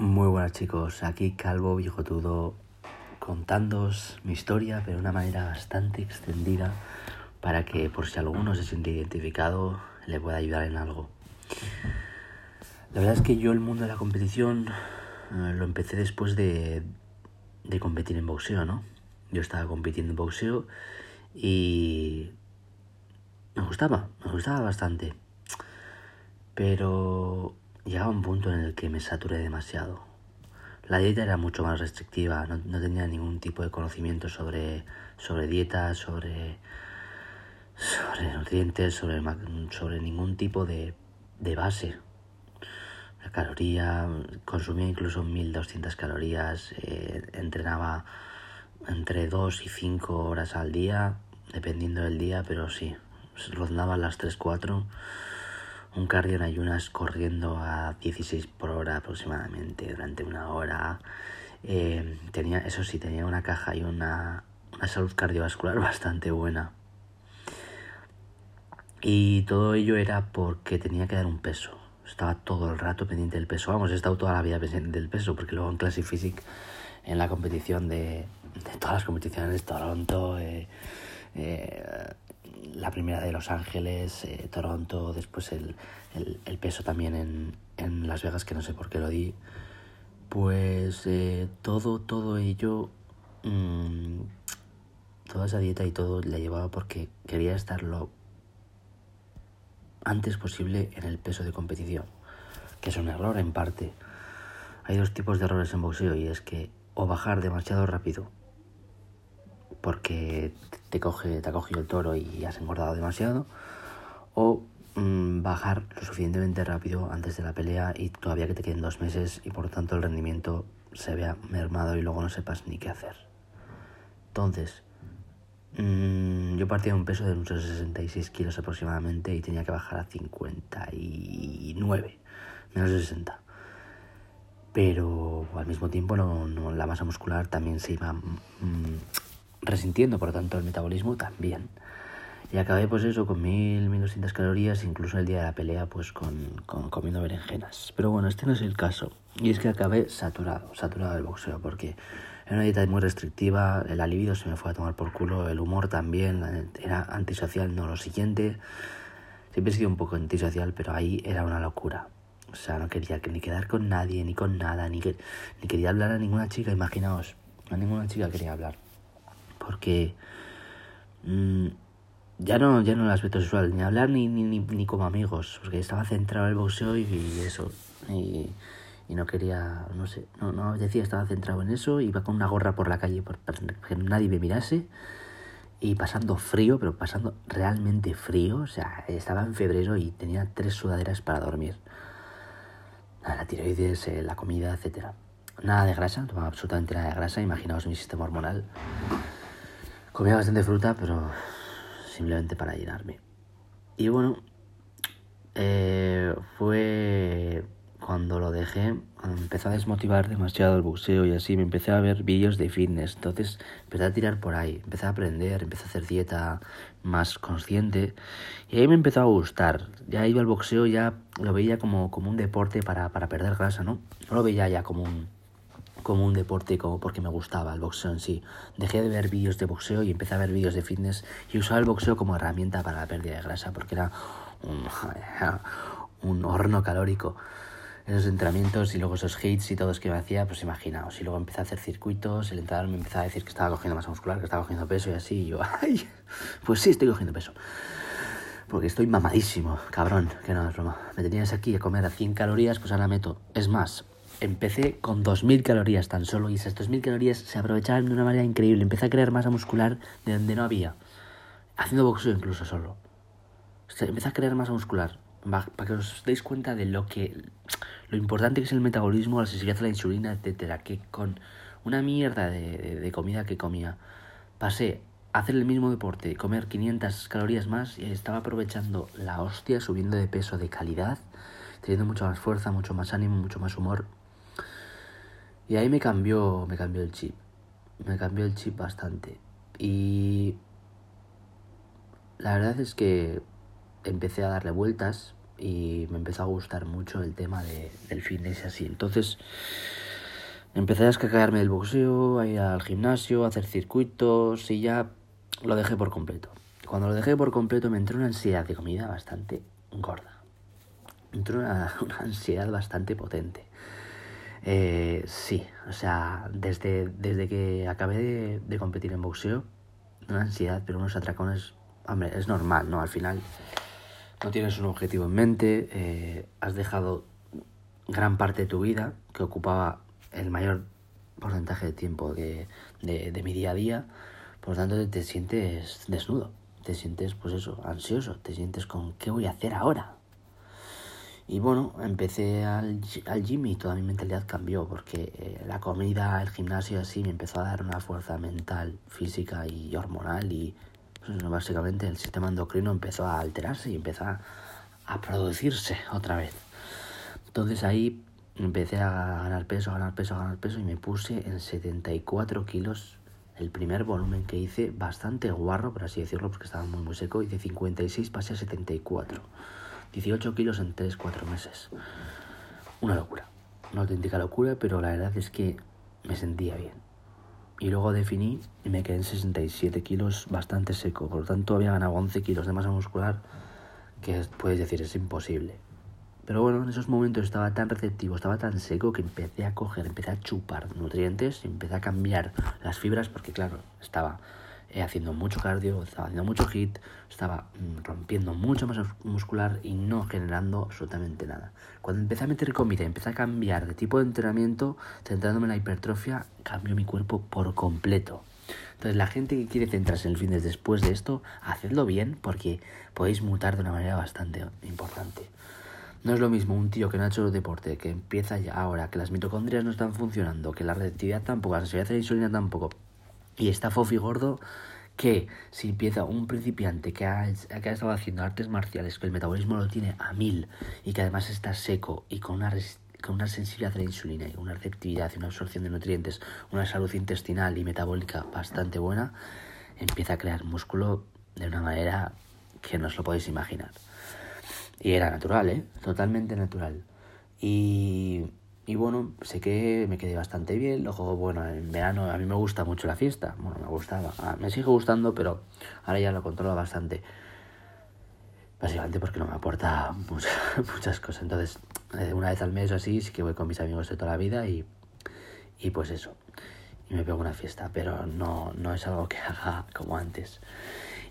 Muy buenas chicos, aquí Calvo Bigotudo contándoos mi historia, pero de una manera bastante extendida para que por si alguno se siente identificado le pueda ayudar en algo. La verdad es que yo el mundo de la competición eh, lo empecé después de, de competir en boxeo, ¿no? Yo estaba compitiendo en boxeo y me gustaba, me gustaba bastante. Pero llegaba un punto en el que me saturé demasiado. La dieta era mucho más restrictiva, no, tenía ningún tipo de conocimiento sobre, sobre dieta, sobre, sobre nutrientes, sobre, sobre ningún tipo de, de base. La caloría, consumía incluso 1200 calorías, eh, entrenaba entre 2 y 5 horas al día, dependiendo del día, pero sí, rondaba las 3-4 un cardio en ayunas corriendo a 16 por hora aproximadamente durante una hora. Eh, tenía, eso sí, tenía una caja y una, una salud cardiovascular bastante buena. Y todo ello era porque tenía que dar un peso. Estaba todo el rato pendiente del peso. Vamos, he estado toda la vida pendiente del peso, porque luego en Classic Physique, en la competición de, de todas las competiciones, Toronto, eh, eh, la primera de Los Ángeles, eh, Toronto, después el, el, peso también en, en Las Vegas, que no sé por qué lo di. Pues eh, todo, todo ello, mmm, toda esa dieta y todo la llevaba porque quería estar lo antes posible en el peso de competición, que es un error en parte. Hay dos tipos de errores en boxeo y es que o bajar demasiado rápido porque te, coge, te ha cogido el toro y has engordado demasiado, o mmm, bajar lo suficientemente rápido antes de la pelea y todavía que te queden dos meses y por tanto el rendimiento se vea mermado y luego no sepas ni qué hacer. Entonces, mmm, yo partía de un peso de unos 66 kilos aproximadamente y tenía que bajar a 59, menos de 60 pero al mismo tiempo no, no, la masa muscular también se iba mmm, resintiendo, por lo tanto el metabolismo también. Y acabé pues eso con mil, mil doscientas calorías, incluso el día de la pelea pues con, con, comiendo berenjenas. Pero bueno, este no es el caso. Y es que acabé saturado, saturado del boxeo, porque era una dieta muy restrictiva, el alivio se me fue a tomar por culo, el humor también, era antisocial, no lo siguiente. Siempre he sido un poco antisocial, pero ahí era una locura. O sea, no quería ni quedar con nadie, ni con nada, ni, que, ni quería hablar a ninguna chica, imaginaos. A ninguna chica quería hablar porque mmm, ya no ya no aspecto sexual ni hablar ni, ni, ni, como amigos porque estaba centrado en el boxeo y, eso y, no quería no sé no no decía estaba centrado en eso iba con una gorra por la calle por, que nadie me mirase y pasando frío pero pasando realmente frío o sea estaba en febrero y tenía tres sudaderas para dormir. La tiroides eh, la comida etcétera. Nada de grasa tomaba absolutamente nada de grasa imaginaos mi sistema hormonal Comía bastante fruta, pero simplemente para llenarme. Y bueno, eh, fue cuando lo dejé, cuando empezó a desmotivar demasiado el boxeo y así, me empecé a ver vídeos de fitness. Entonces empecé a tirar por ahí, empecé a aprender, empecé a hacer dieta más consciente y ahí me empezó a gustar. Ya iba al boxeo, ya lo veía como, como un deporte para, para perder grasa, ¿no? No lo veía ya como un como un deporte, como porque me gustaba el boxeo en sí. Dejé de ver vídeos de boxeo y empecé a ver vídeos de fitness y usaba el boxeo como herramienta para la pérdida de grasa porque era un, horno calórico. Esos entrenamientos y luego esos hits y todo es que me hacía, pues imaginaos. Y luego empecé a hacer circuitos, el entrenador me empezaba a decir que estaba cogiendo masa muscular, que estaba cogiendo peso y así. Y yo, ¡ay! Pues sí, estoy cogiendo peso. Porque estoy mamadísimo, cabrón, que no es broma. Me tenías aquí a comer a 100 calorías, pues ahora meto. Es más, empecé con 2.000 calorías tan solo y esas 2.000 calorías se aprovechaban de una manera increíble. Empecé a crear masa muscular de donde no había. Haciendo boxeo incluso solo. Empecé a crear masa muscular. Para que os deis cuenta de lo que... Lo importante que es el metabolismo, la sensibilidad a la insulina, etcétera. Que con una mierda de comida que comía, pasé a hacer el mismo deporte, comer 500 calorías más y estaba aprovechando la hostia, subiendo de peso de calidad, teniendo mucha más fuerza, mucho más ánimo, mucho más humor. Y ahí me cambió, me cambió el chip. Me cambió el chip bastante. Y la verdad es que empecé a darle vueltas y me empezó a gustar mucho el tema de, del fitness y así. Entonces empecé a escaquearme del boxeo, a ir al gimnasio, a hacer circuitos y ya lo dejé por completo. Cuando lo dejé por completo me entró una ansiedad de comida bastante gorda. Me entró una, una ansiedad bastante potente. Eh, sí, o sea, desde, desde que acabé de, de competir en boxeo, una ansiedad, pero unos atracones, hombre, es normal, ¿no? Al final no tienes un objetivo en mente, eh, has dejado gran parte de tu vida, que ocupaba el mayor porcentaje de tiempo de, de, de mi día a día, por lo tanto te sientes desnudo, te sientes pues eso, ansioso, te sientes con ¿qué voy a hacer ahora? Y bueno, empecé al, al gym y toda mi mentalidad cambió porque eh, la comida, el gimnasio así me empezó a dar una fuerza mental, física y hormonal y pues, básicamente el sistema endocrino empezó a alterarse y empezó a, producirse otra vez. Entonces ahí empecé a ganar peso, a ganar peso, a ganar peso y me puse en 74 kilos. El primer volumen que hice, bastante guarro, por así decirlo, porque estaba muy muy seco, y de 56 pasé a 74. 18 kilos en 3-4 meses. Una locura, una auténtica locura, pero la verdad es que me sentía bien. Y luego definí y me quedé en 67 kilos bastante seco. Por lo tanto, había ganado 11 kilos de masa muscular, que puedes decir es imposible. Pero bueno, en esos momentos estaba tan receptivo, estaba tan seco que empecé a coger, empecé a chupar nutrientes empecé a cambiar las fibras porque claro, estaba eh, haciendo mucho cardio, estaba haciendo mucho hit, estaba mm, rompiendo mucho más muscular y no generando absolutamente nada. Cuando empecé a meter comida, empecé a cambiar de tipo de entrenamiento, centrándome en la hipertrofia, cambió mi cuerpo por completo. Entonces, la gente que quiere centrarse en el fitness después de esto, hacedlo bien porque podéis mutar de una manera bastante importante. No es lo mismo un tío que no ha hecho deporte, que empieza ya ahora, que las mitocondrias no están funcionando, que la reactividad tampoco, la sensibilidad a la insulina tampoco, y está fofi gordo, que si empieza un principiante que ha, que ha estado haciendo artes marciales, que el metabolismo lo tiene a mil y que además está seco y con una, con una sensibilidad a la insulina y una receptividad y una absorción de nutrientes, una salud intestinal y metabólica bastante buena, empieza a crear músculo de una manera que no os lo podéis imaginar. Y era natural, ¿eh? Totalmente natural. Y, y bueno, sé que me quedé bastante bien. Luego, bueno, en verano a mí me gusta mucho la fiesta. Bueno, me gustaba. Ah, me sigue gustando, pero ahora ya lo controlo bastante. Básicamente porque no me aporta muchas, muchas cosas. Entonces, eh, una vez al mes o así, sí que voy con mis amigos de toda la vida y, y pues eso. Y me pego una fiesta, pero no, no es algo que haga como antes.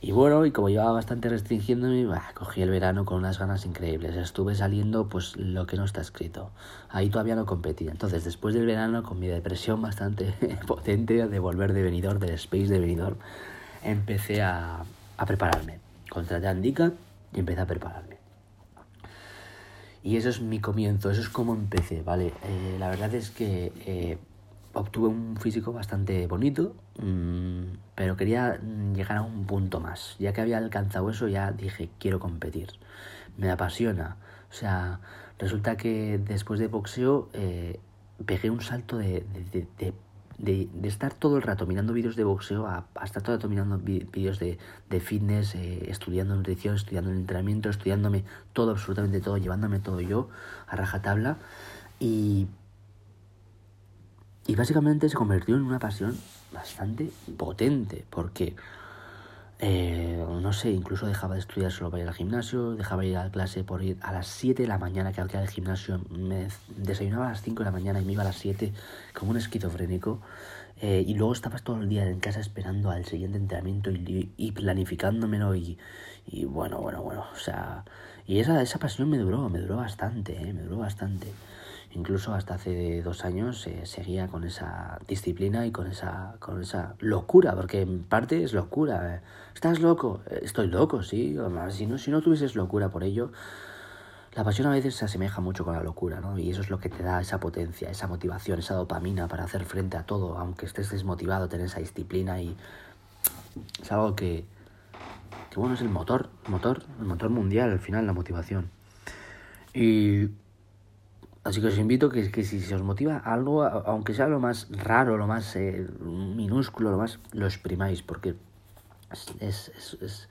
Y bueno, y como llevaba bastante restringiéndome, cogí el verano con unas ganas increíbles. Estuve saliendo pues lo que no está escrito. Ahí todavía no competía. Entonces, después del verano, con mi depresión bastante potente de volver de venidor, del space de venidor, empecé a, a prepararme. Contraté a Andica y empecé a prepararme. Y eso es mi comienzo, eso es como empecé, ¿vale? Eh, la verdad es que eh, obtuve un físico bastante bonito, mmm, pero quería llegar a un punto más. Ya que había alcanzado eso, ya dije, quiero competir. Me apasiona. O sea, resulta que después de boxeo eh, pegué un salto de, de, de, estar todo el rato mirando vídeos de boxeo a, a estar todo el rato mirando vídeos de, de fitness, eh, estudiando nutrición, estudiando entrenamiento, estudiándome todo, absolutamente todo, llevándome todo yo a rajatabla. Y y básicamente se convirtió en una pasión bastante potente, porque, eh, no sé, incluso dejaba de estudiar solo para ir al gimnasio, dejaba de ir a la clase por ir a las 7 de la mañana, que al gimnasio me desayunaba a las 5 de la mañana y me iba a las 7 como un esquizofrénico. Eh, y luego estabas todo el día en casa esperando al siguiente entrenamiento y, y planificándomelo y, y, bueno, bueno, bueno, o sea, y esa, esa pasión me duró, me duró bastante, eh, me duró bastante. Incluso hasta hace dos años eh, seguía con esa disciplina y con esa, con esa locura, porque en parte es locura. Eh. ¿Estás loco? Eh, estoy loco, sí. Si no, si no tuvieses locura por ello, la pasión a veces se asemeja mucho con la locura, ¿no? Y eso es lo que te da esa potencia, esa motivación, esa dopamina para hacer frente a todo, aunque estés desmotivado, tener esa disciplina y es algo que, que bueno, es el motor, motor, el motor mundial al final, la motivación. Y Así que os invito que, que si se os motiva algo, aunque sea lo más raro, lo más eh, minúsculo, lo más, lo exprimáis, porque es, es, es,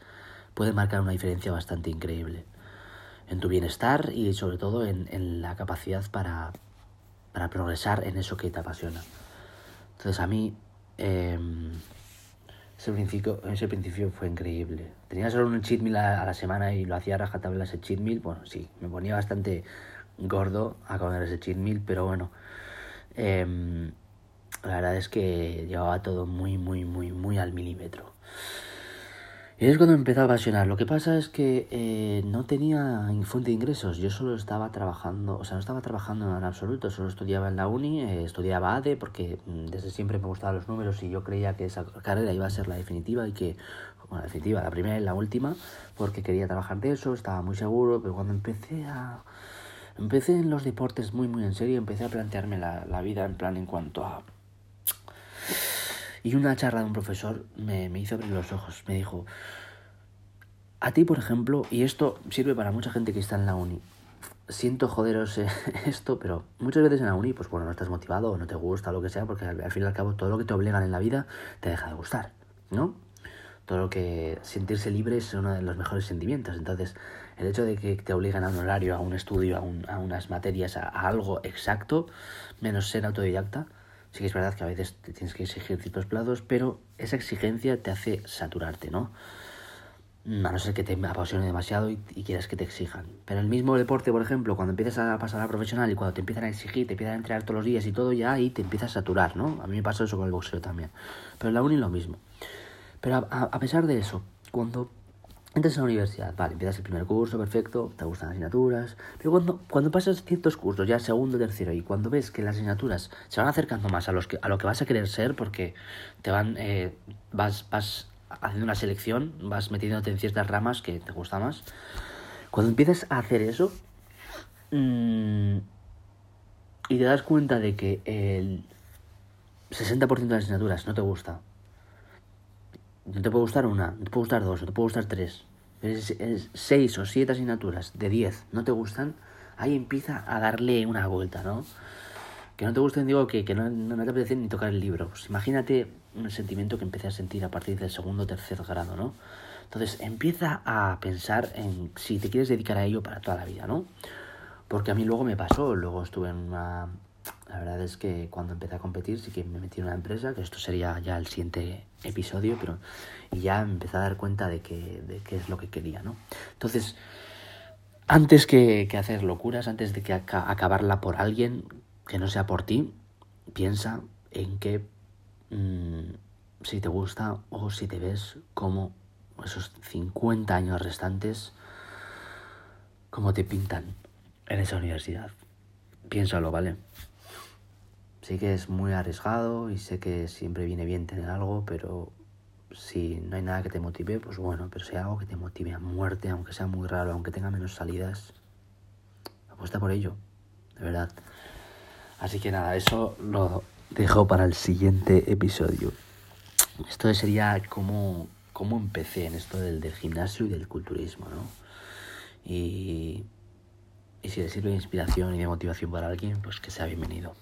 puede marcar una diferencia bastante increíble. en tu bienestar y sobre todo en, en la capacidad para, para progresar en eso que te apasiona. Entonces a mí eh, ese, principio, ese principio fue increíble. Tenía solo un cheat meal a, la semana y lo hacía rajatabla ese cheat meal. Bueno, sí, me ponía bastante gordo a comer ese cheat pero bueno. Eh, la verdad es que llevaba todo muy, muy, muy, muy al milímetro. Y es cuando empezó a apasionar. Lo que pasa es que eh, no tenía fuente de ingresos. Yo solo estaba trabajando, o sea, no estaba trabajando en absoluto. Solo estudiaba en la uni, eh, estudiaba ADE porque mm, desde siempre me gustaban los números y yo creía que esa carrera iba a ser la definitiva y que, bueno, la definitiva, la primera y la última, porque quería trabajar de eso, estaba muy seguro. Pero cuando empecé a. Empecé en los deportes muy, muy en serio, empecé a plantearme la, la vida en plan en cuanto a y una charla de un profesor me, me hizo abrir los ojos. Me dijo, a ti, por ejemplo, y esto sirve para mucha gente que está en la uni. Siento joderos esto, pero muchas veces en la uni, pues bueno, no estás motivado o no te gusta, lo que sea, porque al, fin y al cabo todo lo que te obligan en la vida te deja de gustar, ¿no? Todo lo que sentirse libre es uno de los mejores sentimientos. Entonces, el hecho de que te obligan a un horario, a un estudio, a, un, a unas materias, a, algo exacto, menos ser autodidacta, Sí que es verdad que a veces tienes que exigir ciertos plazos, pero esa exigencia te hace saturarte, ¿no? A no ser que te apasione demasiado y, quieras que te exijan. Pero el mismo deporte, por ejemplo, cuando empiezas a pasar a profesional y cuando te empiezan a exigir, te empiezan a entrenar todos los días y todo, ya ahí te empiezas a saturar, ¿no? A mí me pasa eso con el boxeo también. Pero en la uni lo mismo. Pero a pesar de eso, cuando Entras a la universidad, vale, empiezas el primer curso, perfecto, te gustan las asignaturas, pero cuando, cuando pasas ciertos cursos, ya segundo, tercero, y cuando ves que las asignaturas se van acercando más a, los que, a lo que vas a querer ser, porque te van, eh, vas, vas haciendo una selección, vas metiéndote en ciertas ramas que te gusta más, cuando empiezas a hacer eso, mmm, y te das cuenta de que el 60% de las asignaturas no te gusta, no te puede gustar una, no te puede gustar dos, no te puede gustar tres. Es, seis o siete asignaturas de diez no te gustan, ahí empieza a darle una vuelta, ¿no? Que no te gusten, digo que, que no, no, te apetece ni tocar el libro. Pues imagínate un sentimiento que empecé a sentir a partir del segundo o tercer grado, ¿no? Entonces empieza a pensar en si te quieres dedicar a ello para toda la vida, ¿no? Porque a mí luego me pasó, luego estuve en una, la verdad es que cuando empecé a competir sí que me metí en una empresa, que esto sería ya el siguiente episodio, pero y ya empecé a dar cuenta de que, de qué es lo que quería, ¿no? Entonces, antes que, que hacer locuras, antes de que acabarla por alguien que no sea por ti, piensa en que mmm, si te gusta o si te ves como esos 50 años restantes, como te pintan en esa universidad. Piénsalo, ¿vale? Sí que es muy arriesgado y sé que siempre viene bien tener algo, pero si no hay nada que te motive, pues bueno, pero si hay algo que te motive a muerte, aunque sea muy raro, aunque tenga menos salidas, apuesta por ello, de verdad. Así que nada, eso lo dejo para el siguiente episodio. Esto sería como cómo empecé en esto del, del gimnasio y del culturismo, ¿no? Y, y si le sirve de inspiración y de motivación para alguien, pues que sea bienvenido.